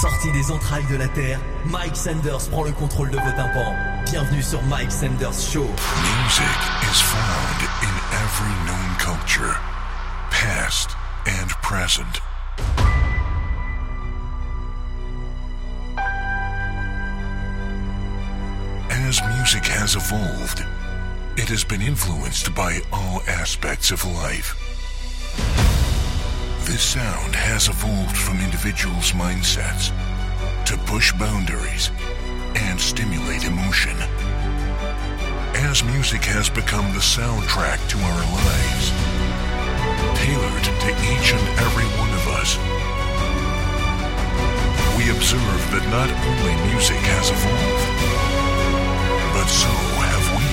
Sorti des entrailles de la Terre, Mike Sanders prend le contrôle de vos tympans. Bienvenue sur Mike Sanders Show. Music is found in every known culture, past and present. As music has evolved, it has been influenced by all aspects of life. This sound has evolved from individuals' mindsets to push boundaries and stimulate emotion. As music has become the soundtrack to our lives, tailored to each and every one of us, we observe that not only music has evolved, but so have we.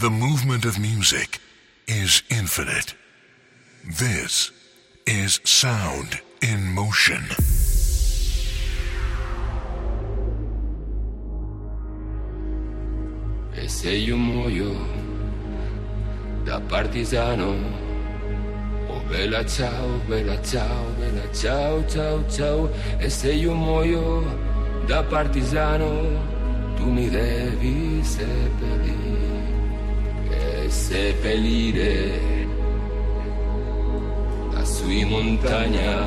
The movement of music is infinite. This is sound in motion. E se io muoio da partigiano, oh bella ciao, bella ciao, bella ciao, ciao, ciao. E se io muoio da partigiano, tu mi devi seppellire, e seppellire lassù in montagna.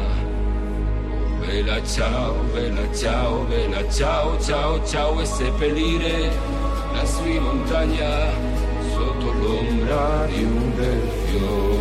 Bella ciao, bella ciao, bella ciao, ciao, ciao, e seppellire lassù in montagna sotto l'ombra di un bel fiore.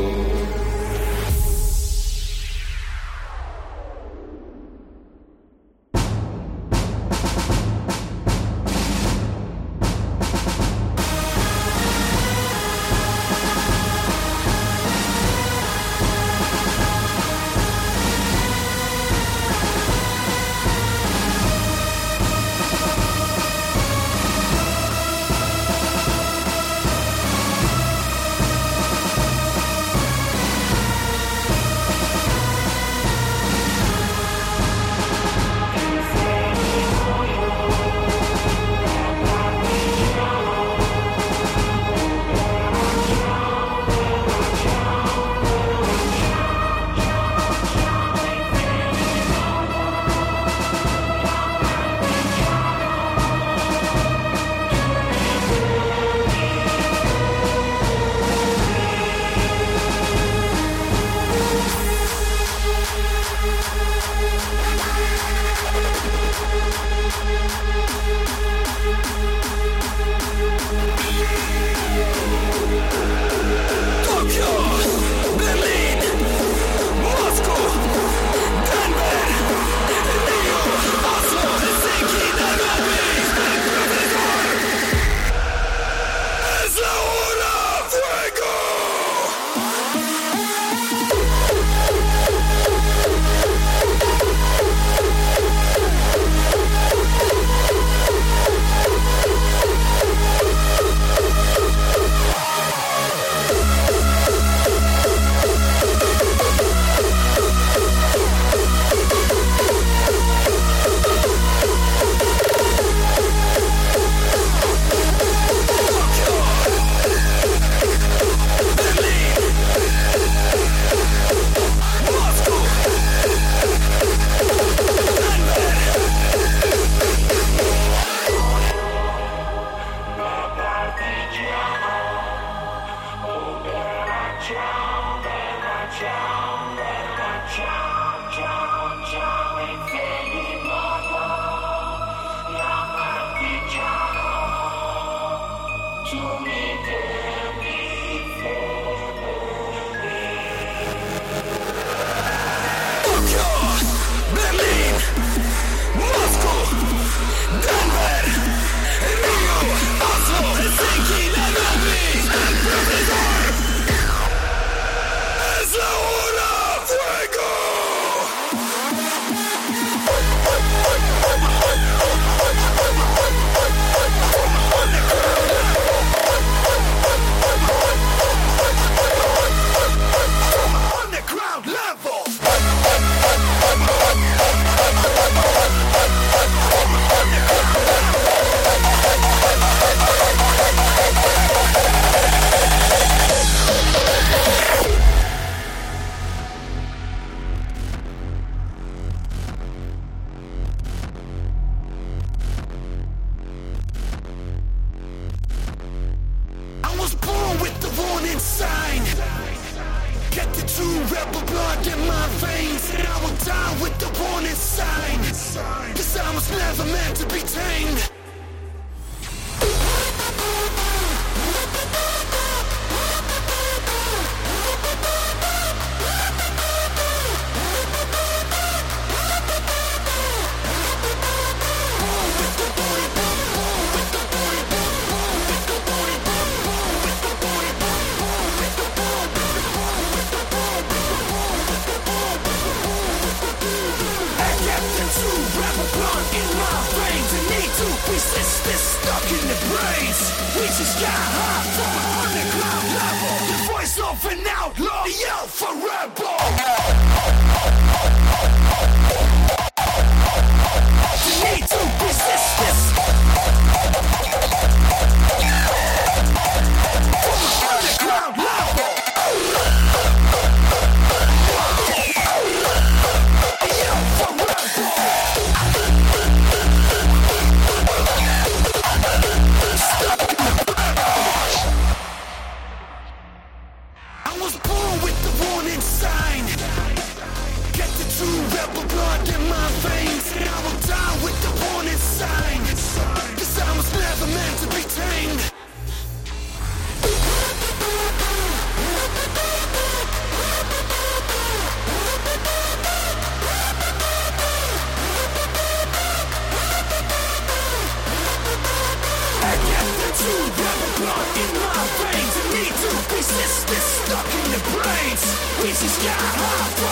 This is your level.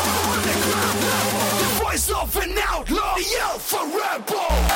The voice of an outlaw, the yell for rebel.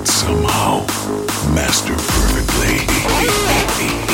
But somehow master perfectly.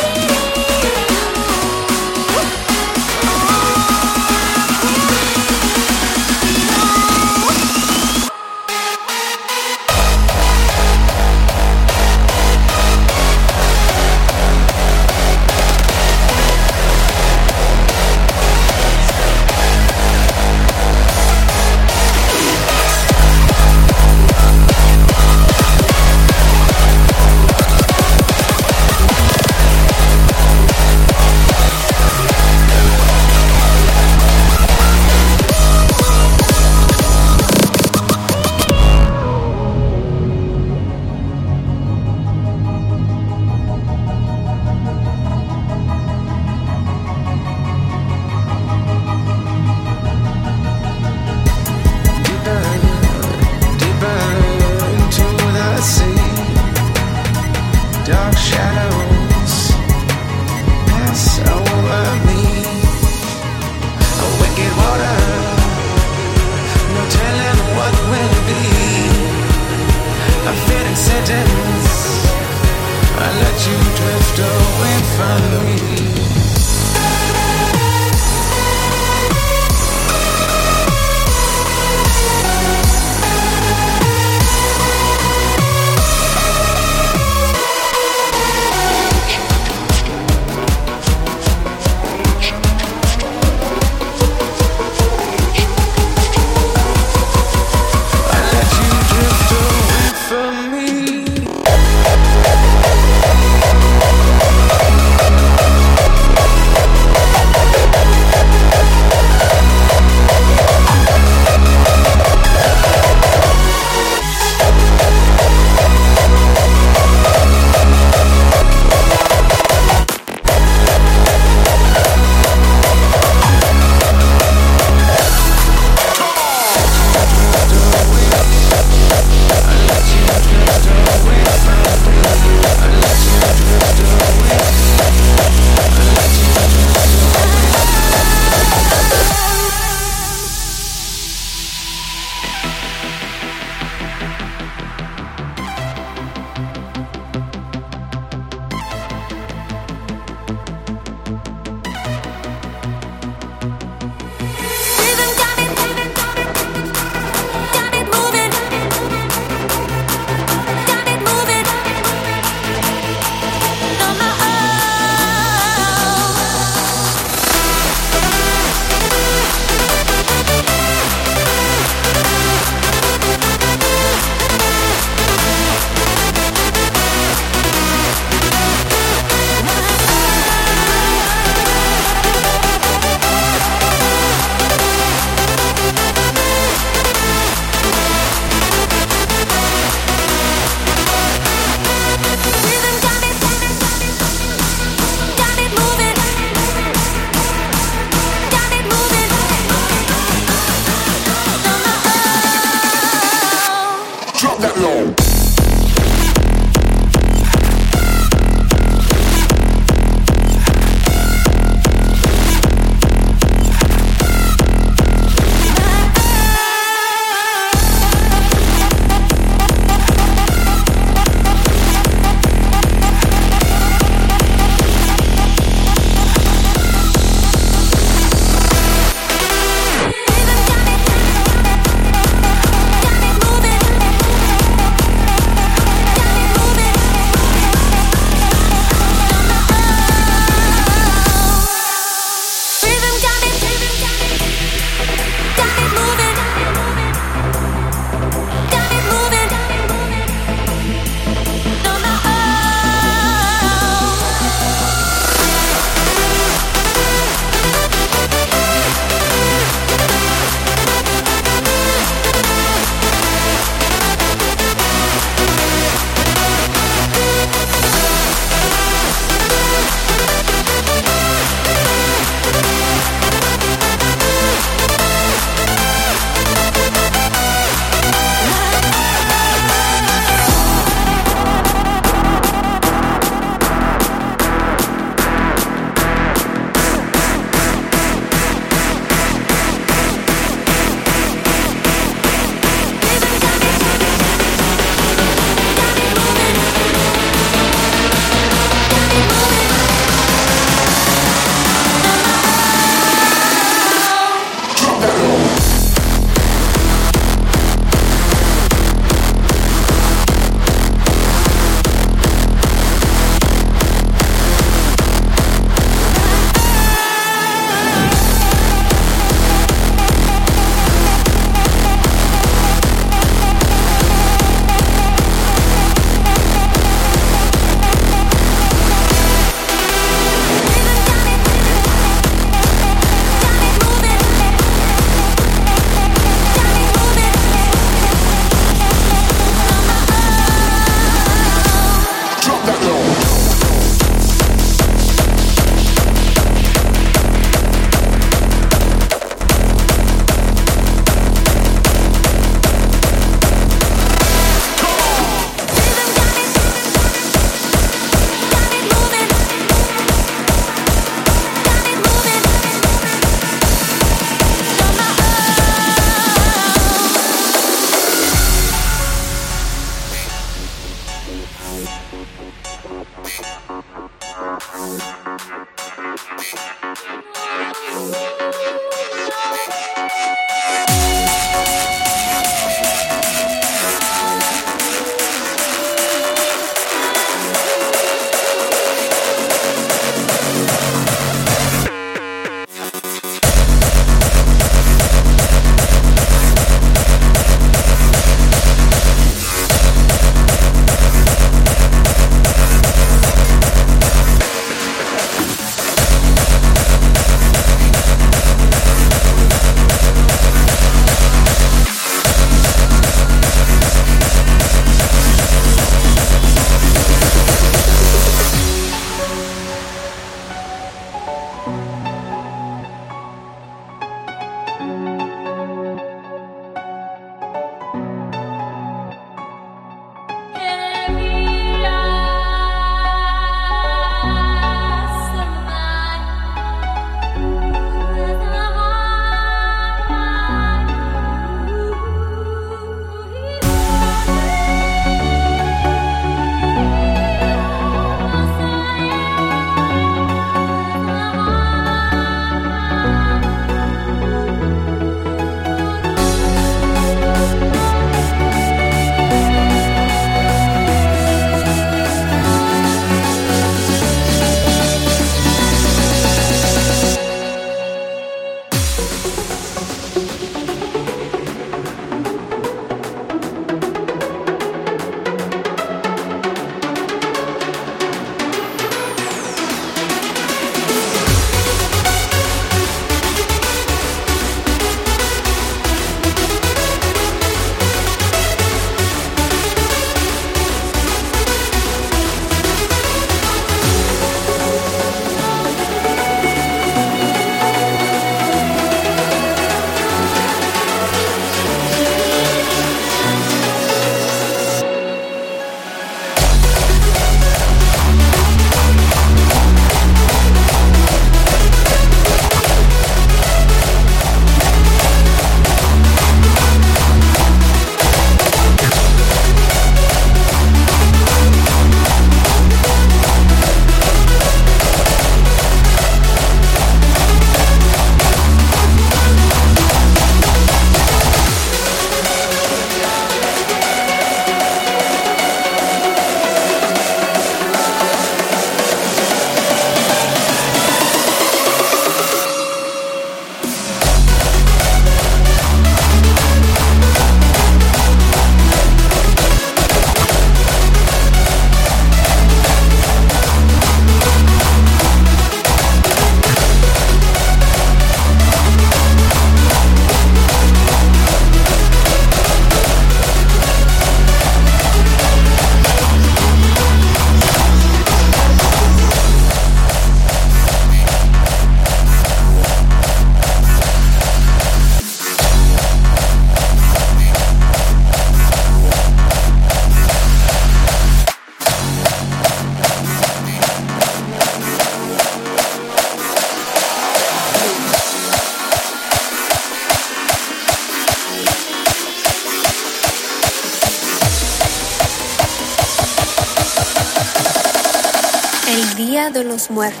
Muertos.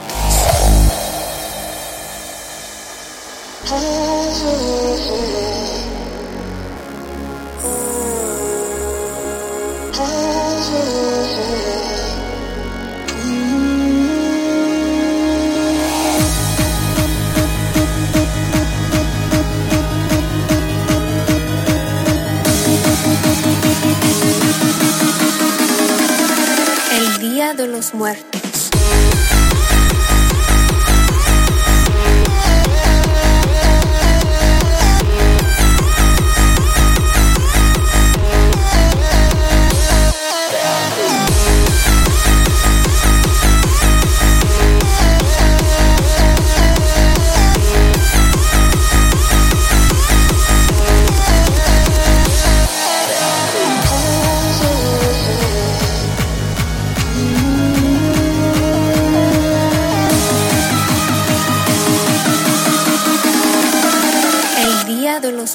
El Día de los Muertos.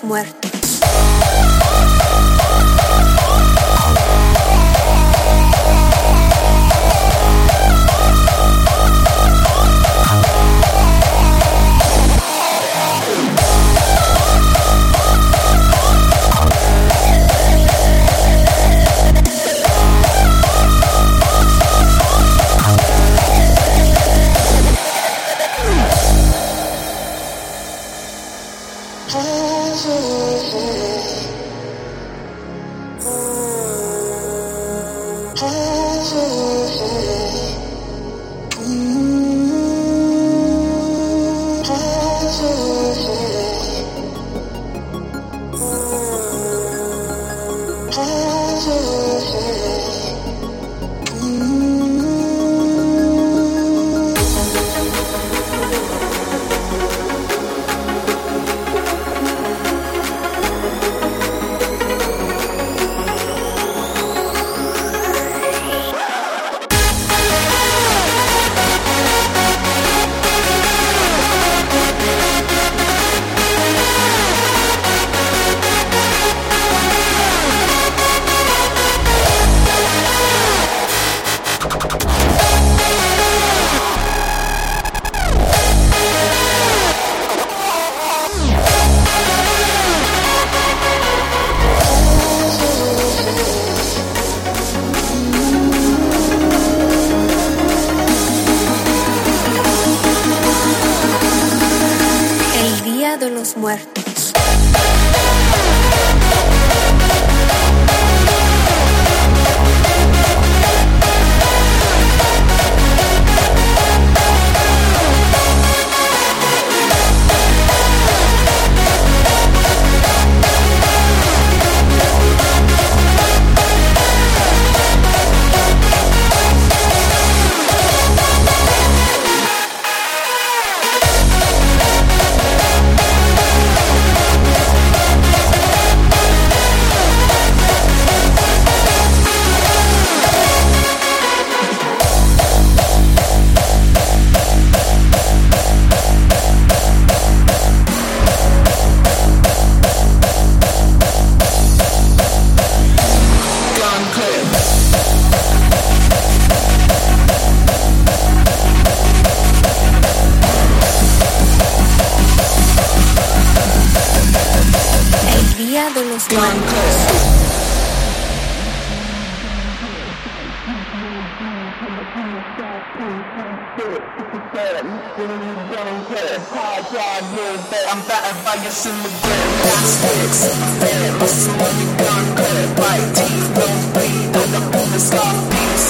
Muertos. one person. I'm battered by your immigrant plastics Experiments when by your Don't bleed on the woman scarf These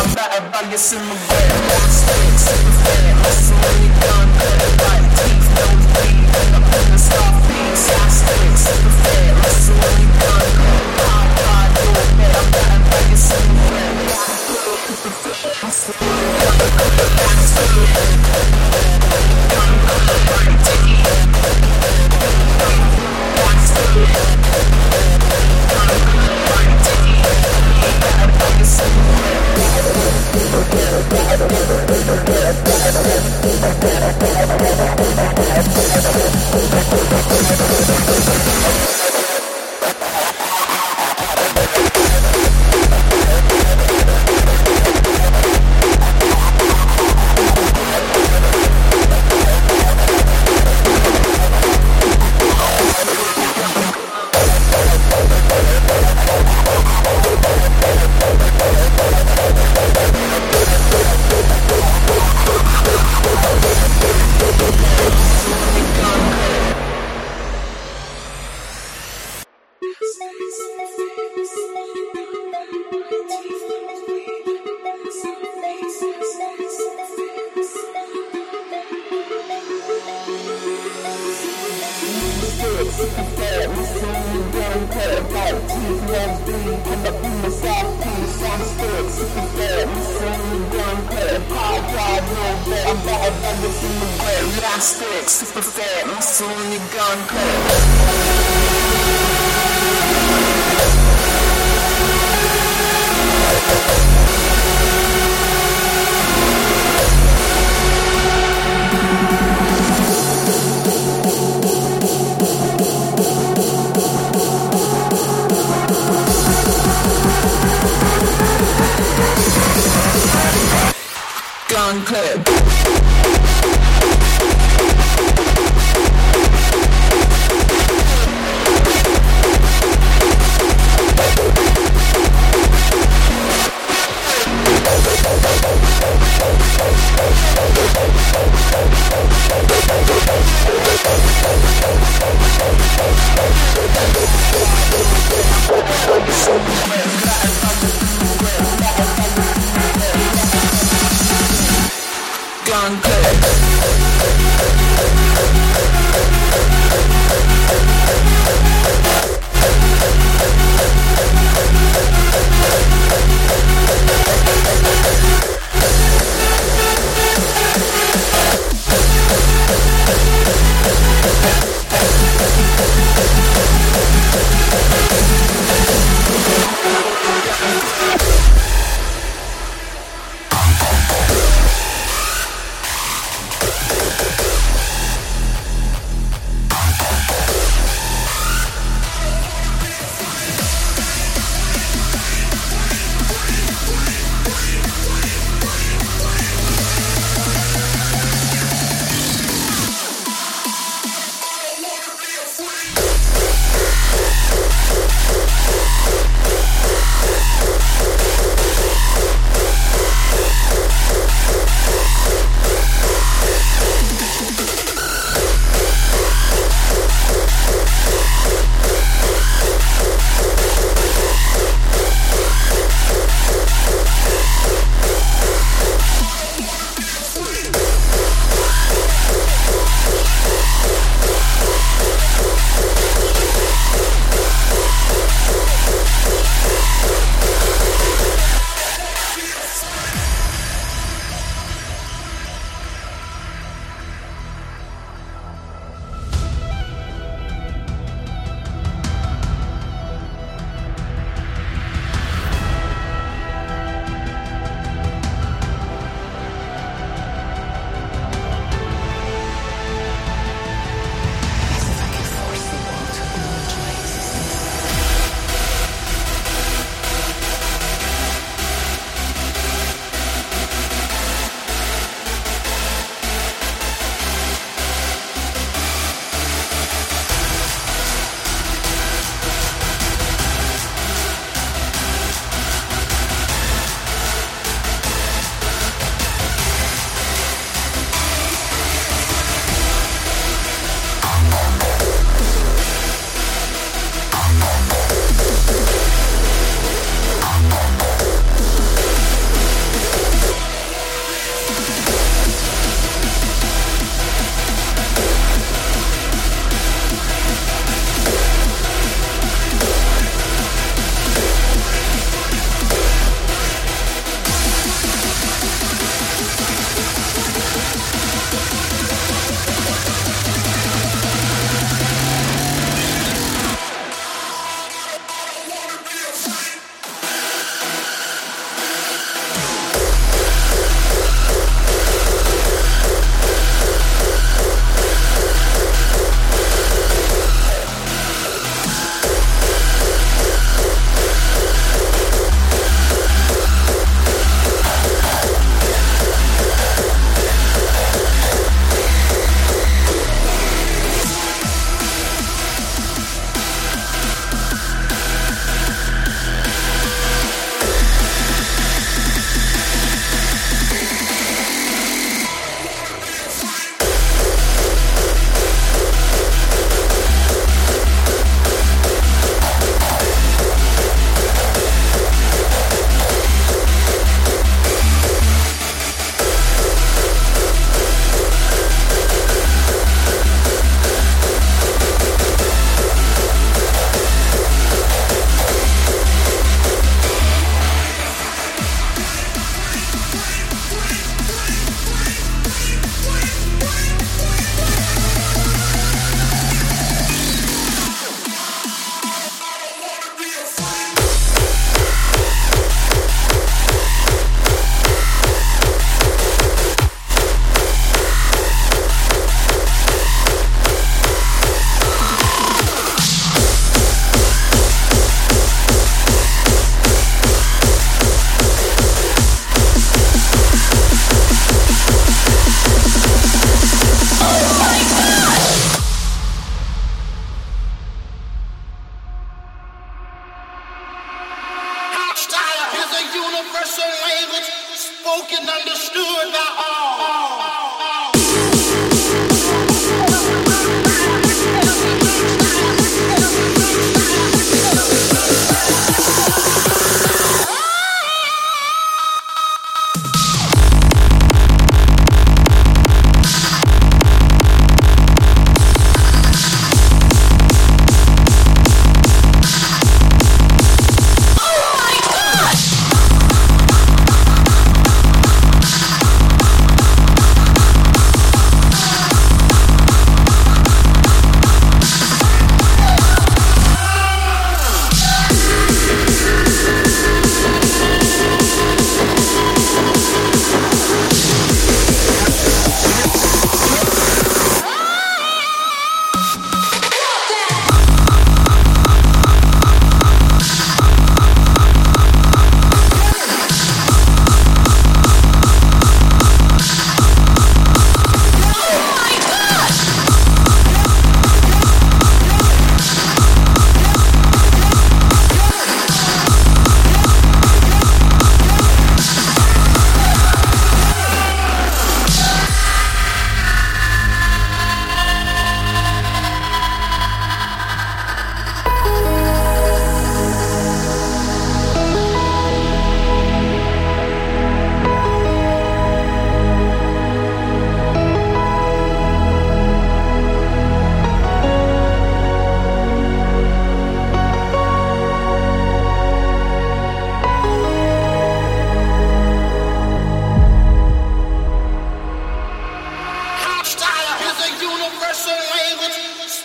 I'm battered by your immigrant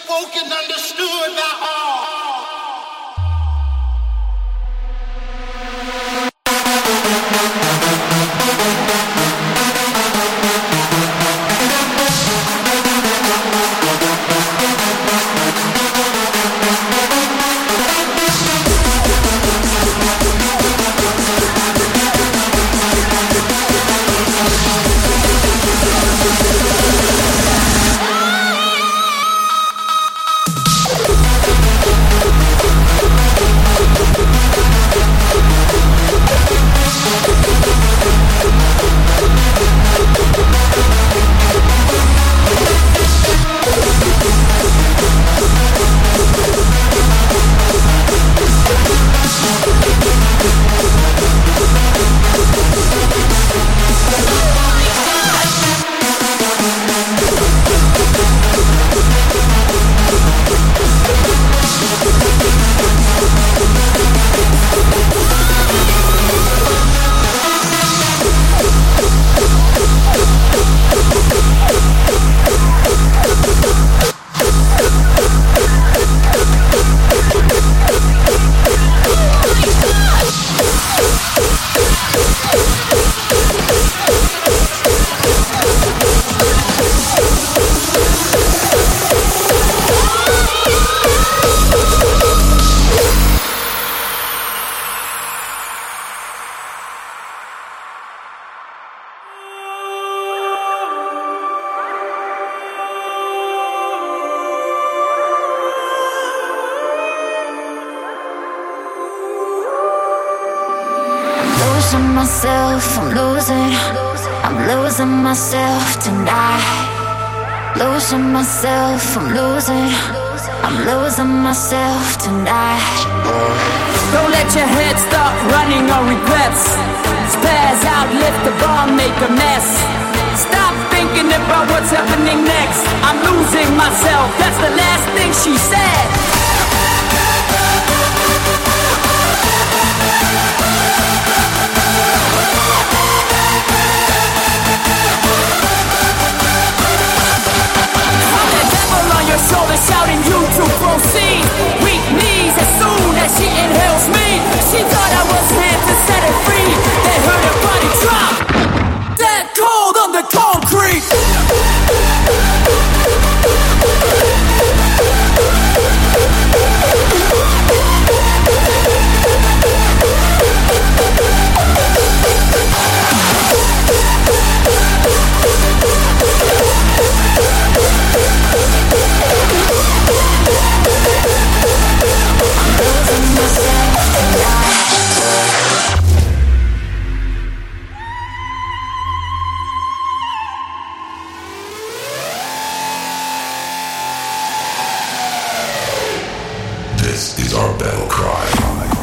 spoken, understood by all. Tribe, we dance to survive.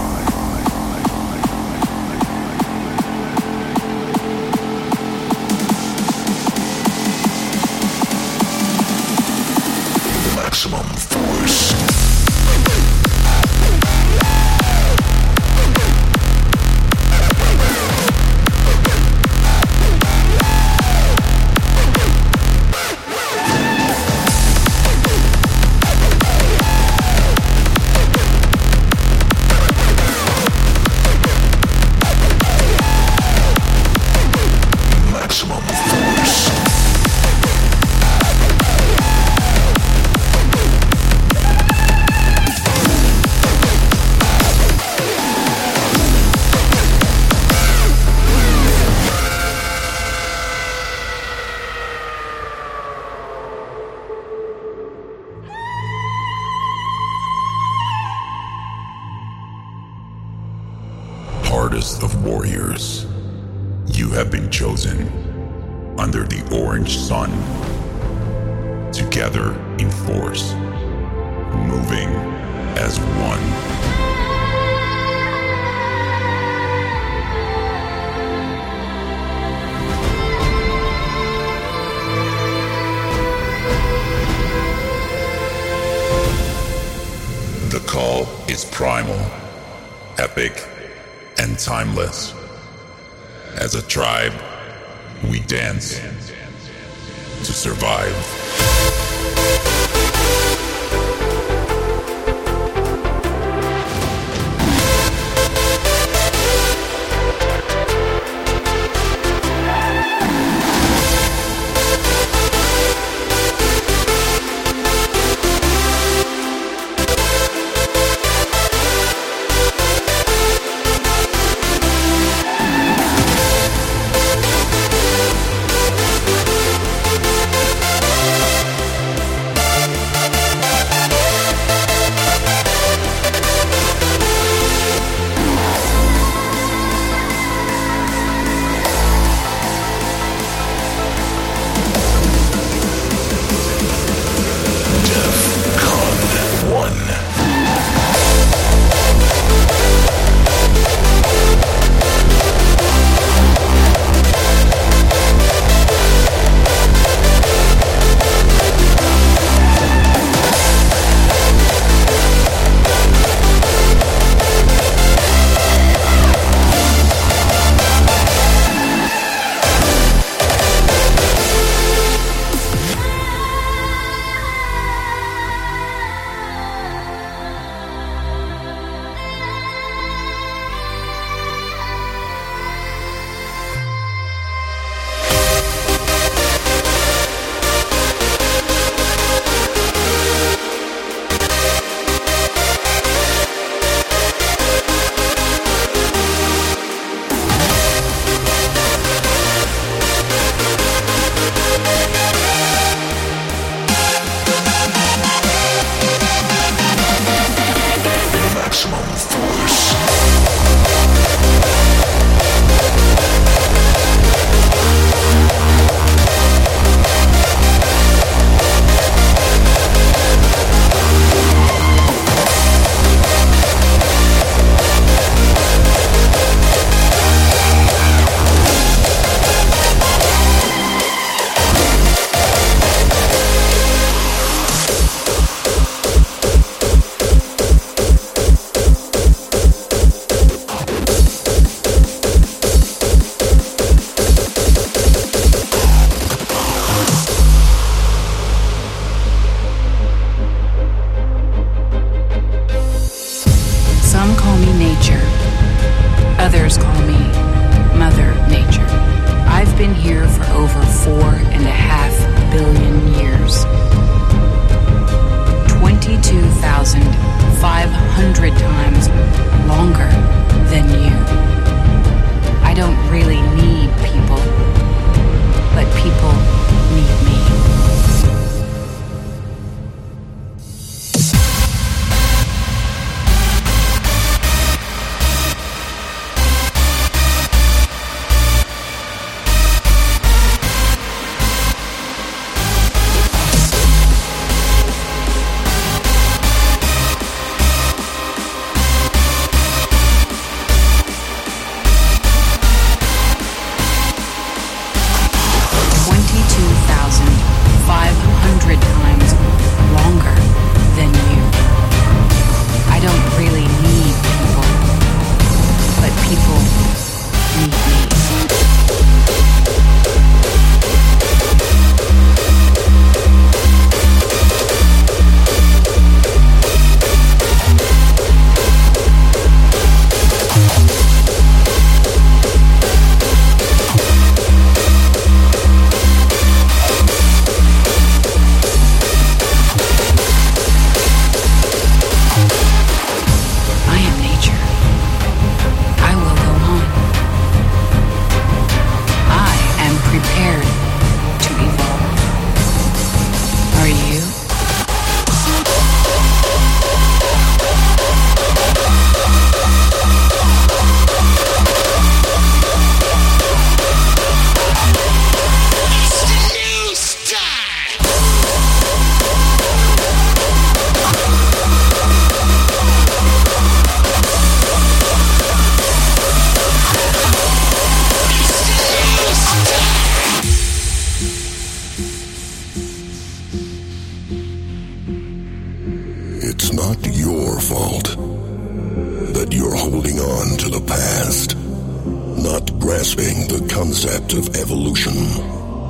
concept of evolution,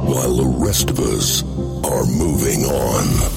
while the rest of us are moving on.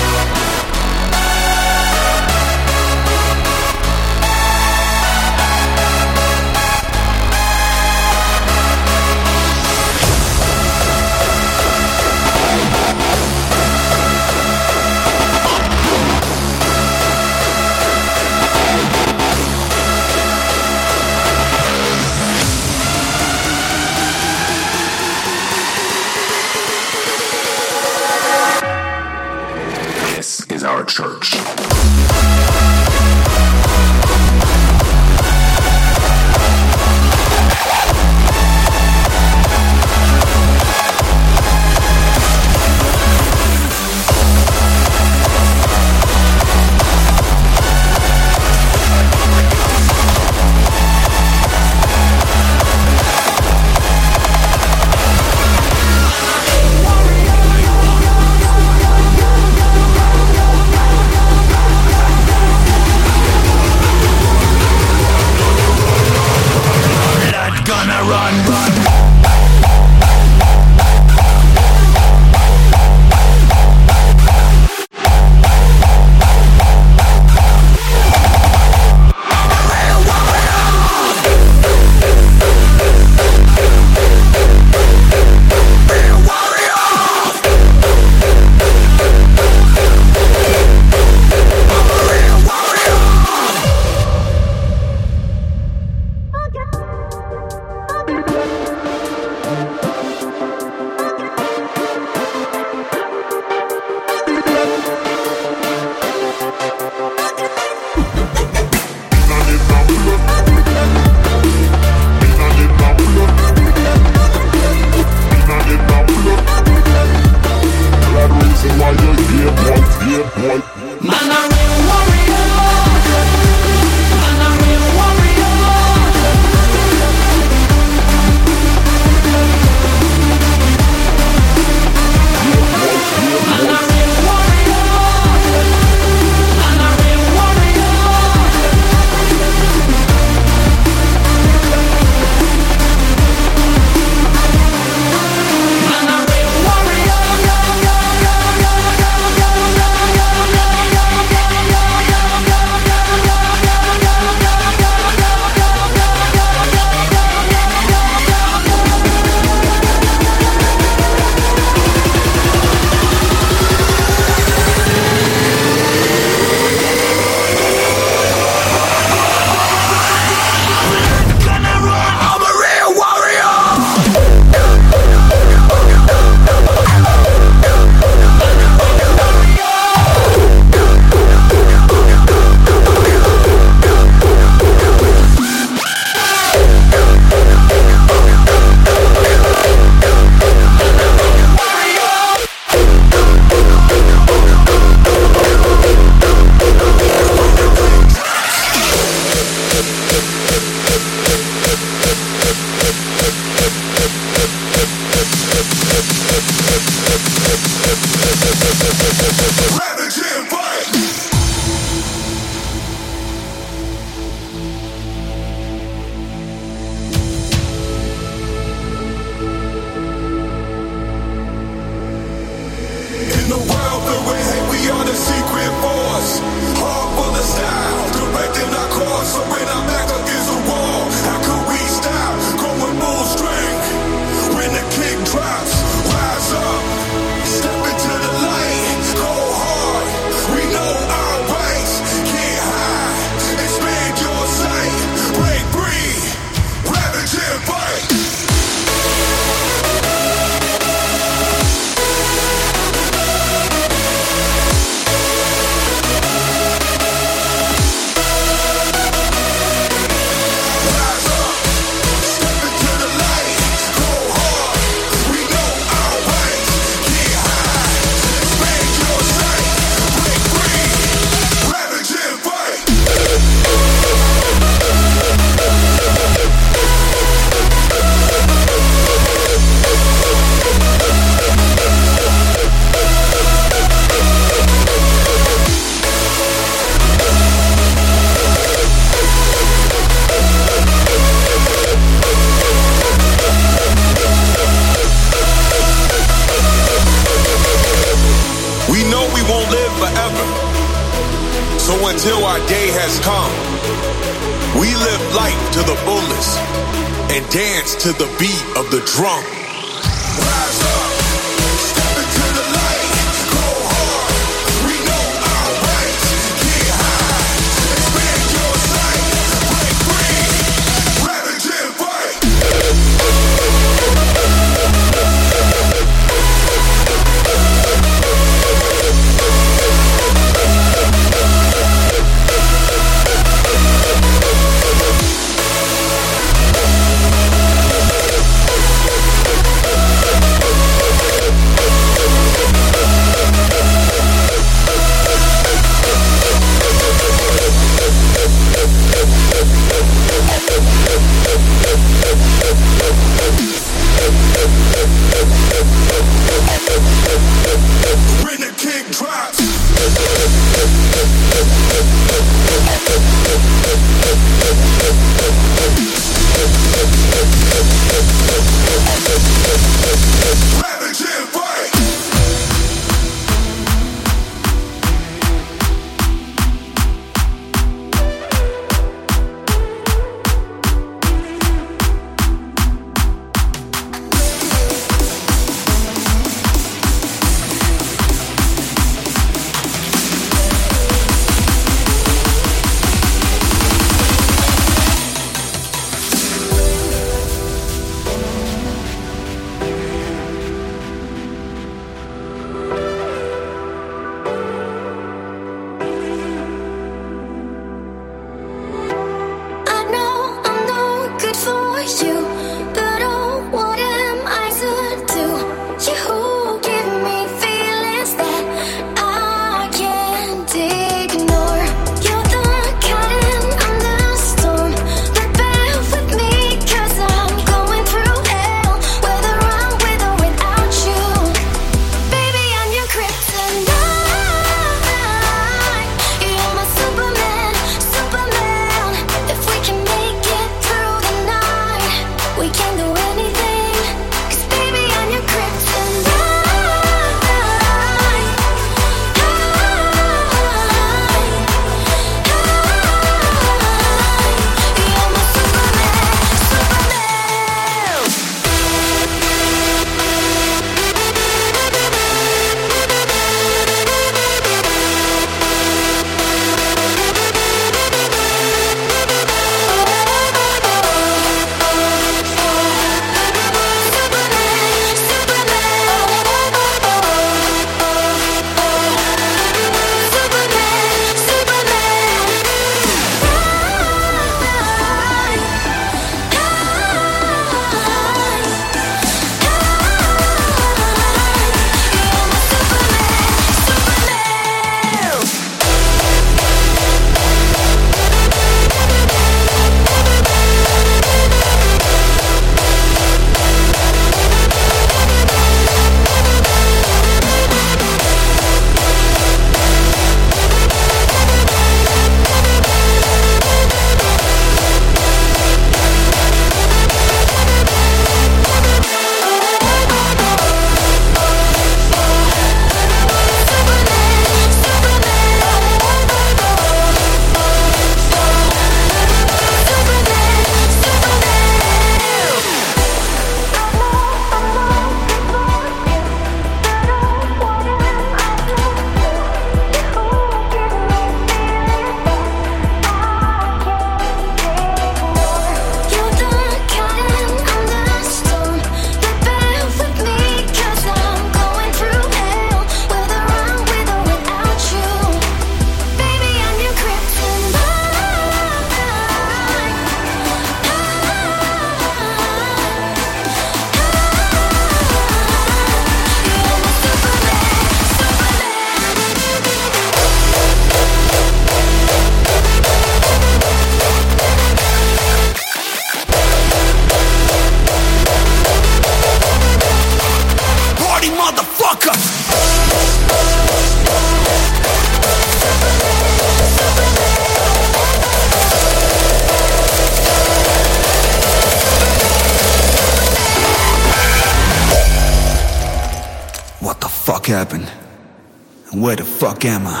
Happened?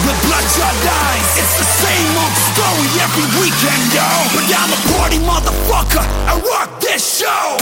Ganja lines. It's the same old story every weekend, yo. But I'm a party motherfucker. I rock this show.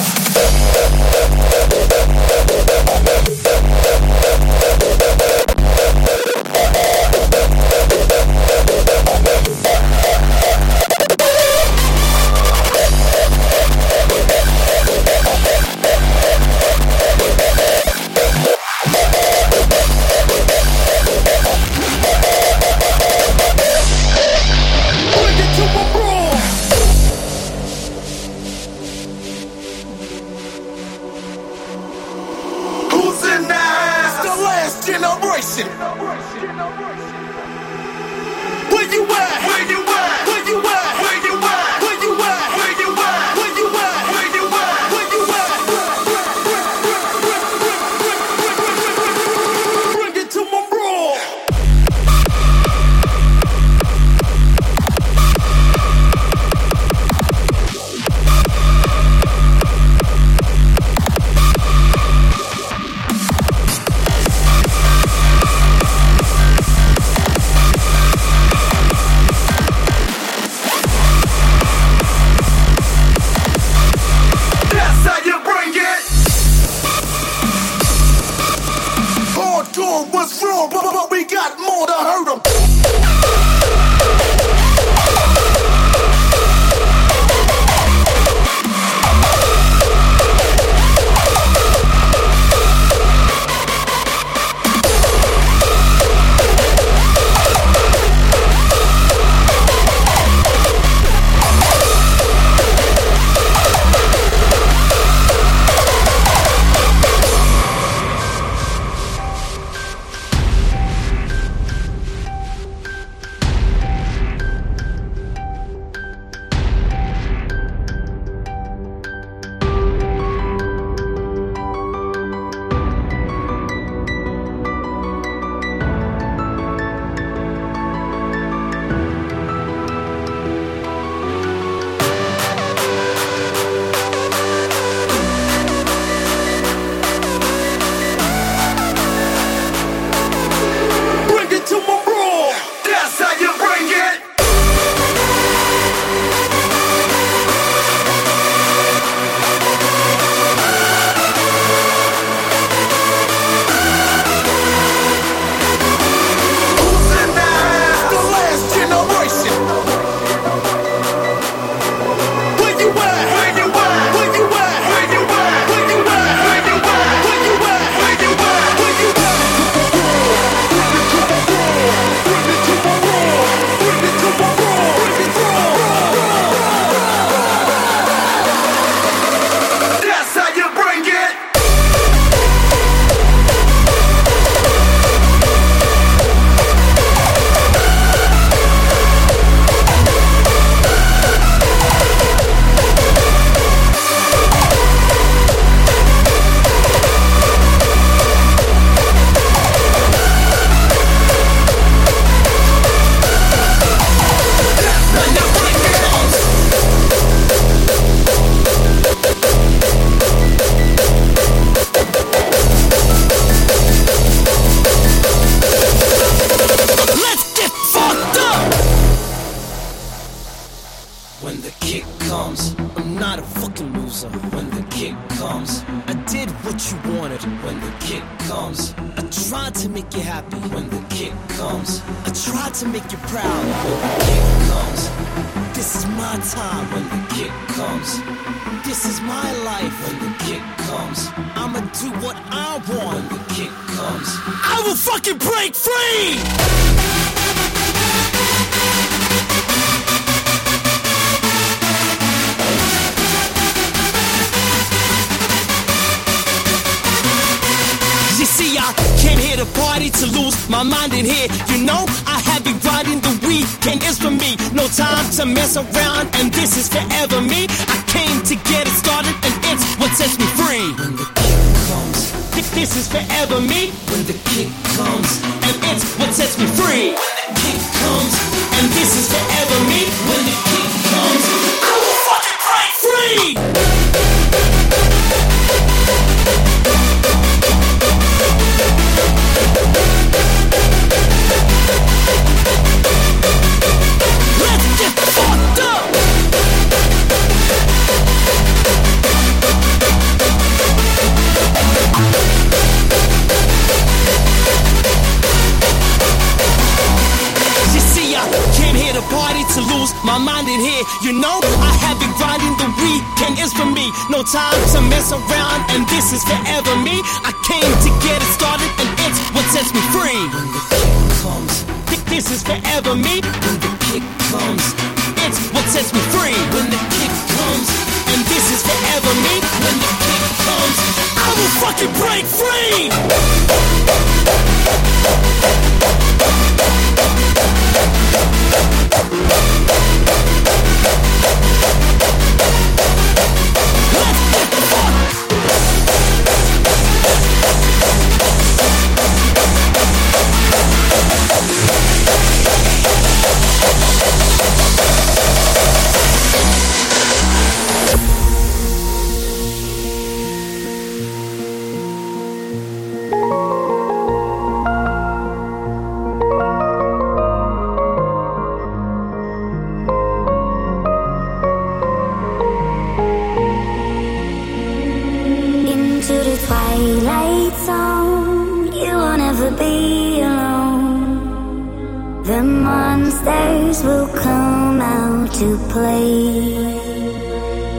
Twilight zone. you will never be alone. The monsters will come out to play.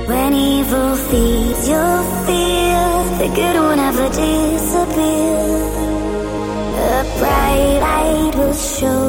When evil feeds your fear, the good will never disappear. A bright light will show.